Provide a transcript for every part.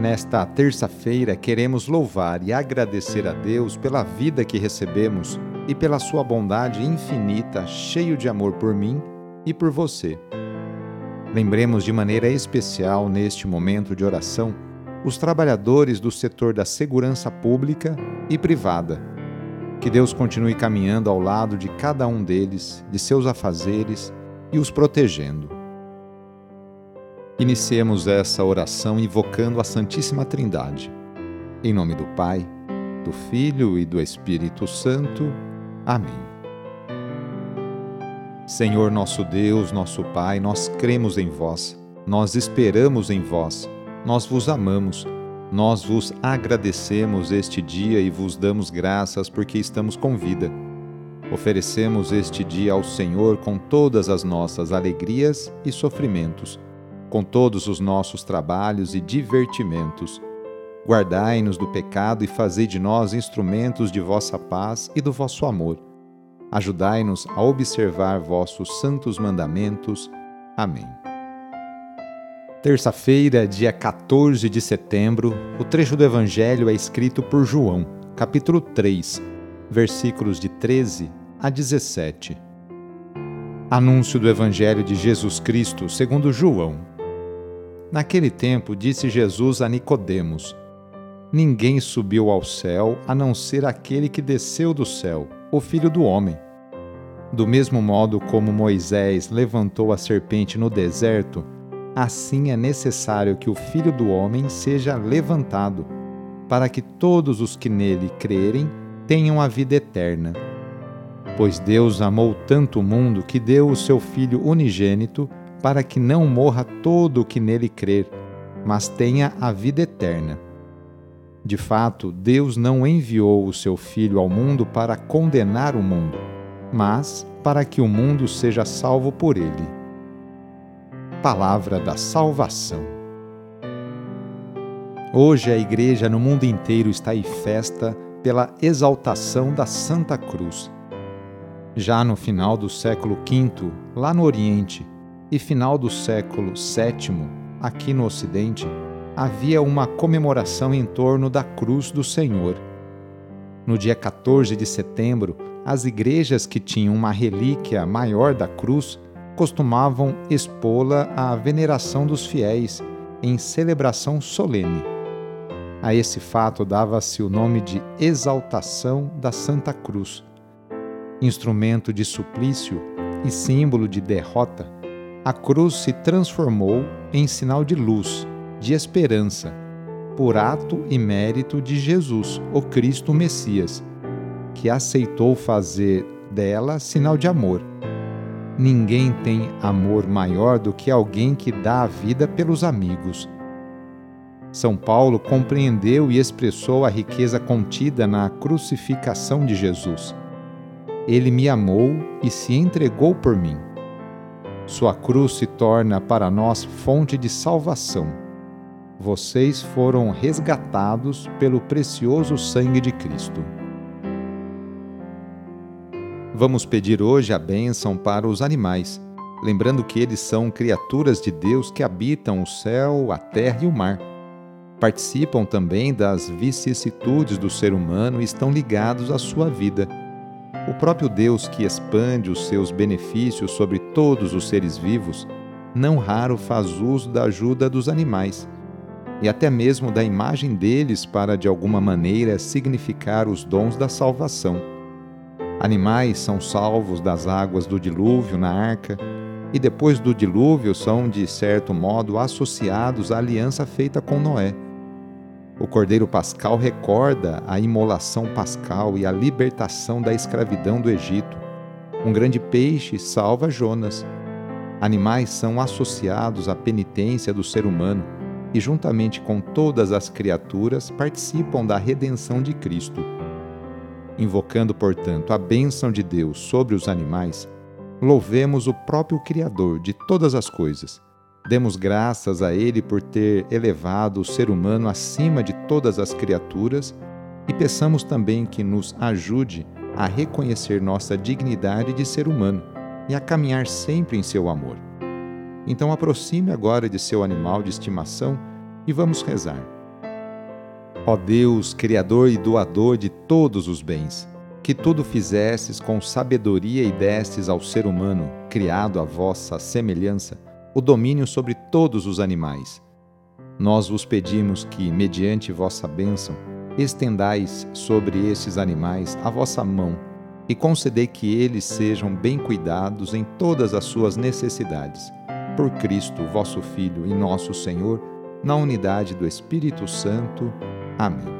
Nesta terça-feira, queremos louvar e agradecer a Deus pela vida que recebemos e pela sua bondade infinita, cheio de amor por mim e por você. Lembremos de maneira especial, neste momento de oração, os trabalhadores do setor da segurança pública e privada. Que Deus continue caminhando ao lado de cada um deles, de seus afazeres e os protegendo. Iniciemos essa oração invocando a Santíssima Trindade. Em nome do Pai, do Filho e do Espírito Santo. Amém. Senhor nosso Deus, nosso Pai, nós cremos em vós, nós esperamos em vós nós vos amamos, nós vos agradecemos este dia e vos damos graças porque estamos com vida. Oferecemos este dia ao Senhor com todas as nossas alegrias e sofrimentos, com todos os nossos trabalhos e divertimentos. Guardai-nos do pecado e fazei de nós instrumentos de vossa paz e do vosso amor. Ajudai-nos a observar vossos santos mandamentos. Amém. Terça-feira, dia 14 de setembro, o trecho do Evangelho é escrito por João, capítulo 3, versículos de 13 a 17. Anúncio do Evangelho de Jesus Cristo segundo João. Naquele tempo disse Jesus a Nicodemos: Ninguém subiu ao céu a não ser aquele que desceu do céu, o Filho do homem. Do mesmo modo como Moisés levantou a serpente no deserto, assim é necessário que o Filho do Homem seja levantado, para que todos os que nele crerem tenham a vida eterna. Pois Deus amou tanto o mundo que deu o seu Filho unigênito, para que não morra todo o que nele crer, mas tenha a vida eterna. De fato, Deus não enviou o seu Filho ao mundo para condenar o mundo, mas para que o mundo seja salvo por ele palavra da salvação. Hoje a Igreja no mundo inteiro está em festa pela exaltação da Santa Cruz. Já no final do século V, lá no Oriente, e final do século VII, aqui no Ocidente, havia uma comemoração em torno da Cruz do Senhor. No dia 14 de setembro, as igrejas que tinham uma relíquia maior da cruz costumavam expô-la à veneração dos fiéis em celebração solene. A esse fato dava-se o nome de exaltação da Santa Cruz. Instrumento de suplício e símbolo de derrota, a cruz se transformou em sinal de luz, de esperança, por ato e mérito de Jesus, o Cristo Messias, que aceitou fazer dela sinal de amor Ninguém tem amor maior do que alguém que dá a vida pelos amigos. São Paulo compreendeu e expressou a riqueza contida na crucificação de Jesus. Ele me amou e se entregou por mim. Sua cruz se torna para nós fonte de salvação. Vocês foram resgatados pelo precioso sangue de Cristo. Vamos pedir hoje a bênção para os animais, lembrando que eles são criaturas de Deus que habitam o céu, a terra e o mar. Participam também das vicissitudes do ser humano e estão ligados à sua vida. O próprio Deus que expande os seus benefícios sobre todos os seres vivos, não raro faz uso da ajuda dos animais e até mesmo da imagem deles para de alguma maneira significar os dons da salvação. Animais são salvos das águas do dilúvio na arca, e depois do dilúvio são, de certo modo, associados à aliança feita com Noé. O Cordeiro Pascal recorda a imolação pascal e a libertação da escravidão do Egito. Um grande peixe salva Jonas. Animais são associados à penitência do ser humano e, juntamente com todas as criaturas, participam da redenção de Cristo. Invocando, portanto, a bênção de Deus sobre os animais, louvemos o próprio Criador de todas as coisas. Demos graças a Ele por ter elevado o ser humano acima de todas as criaturas e peçamos também que nos ajude a reconhecer nossa dignidade de ser humano e a caminhar sempre em seu amor. Então aproxime agora de seu animal de estimação e vamos rezar. Ó Deus, Criador e doador de todos os bens, que tudo fizestes com sabedoria e destes ao ser humano, criado à vossa semelhança, o domínio sobre todos os animais. Nós vos pedimos que, mediante vossa bênção, estendais sobre estes animais a vossa mão e concedei que eles sejam bem cuidados em todas as suas necessidades. Por Cristo, vosso Filho e nosso Senhor, na unidade do Espírito Santo. Amém.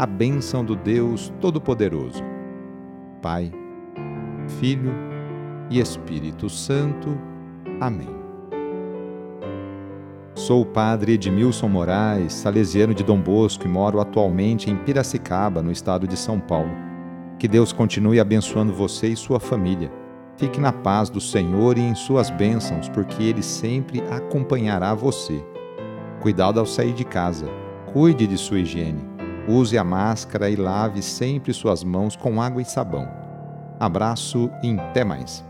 a bênção do Deus Todo-Poderoso. Pai, Filho e Espírito Santo. Amém. Sou o padre Edmilson Moraes, salesiano de Dom Bosco e moro atualmente em Piracicaba, no estado de São Paulo. Que Deus continue abençoando você e sua família. Fique na paz do Senhor e em suas bênçãos, porque Ele sempre acompanhará você. Cuidado ao sair de casa. Cuide de sua higiene. Use a máscara e lave sempre suas mãos com água e sabão. Abraço e até mais.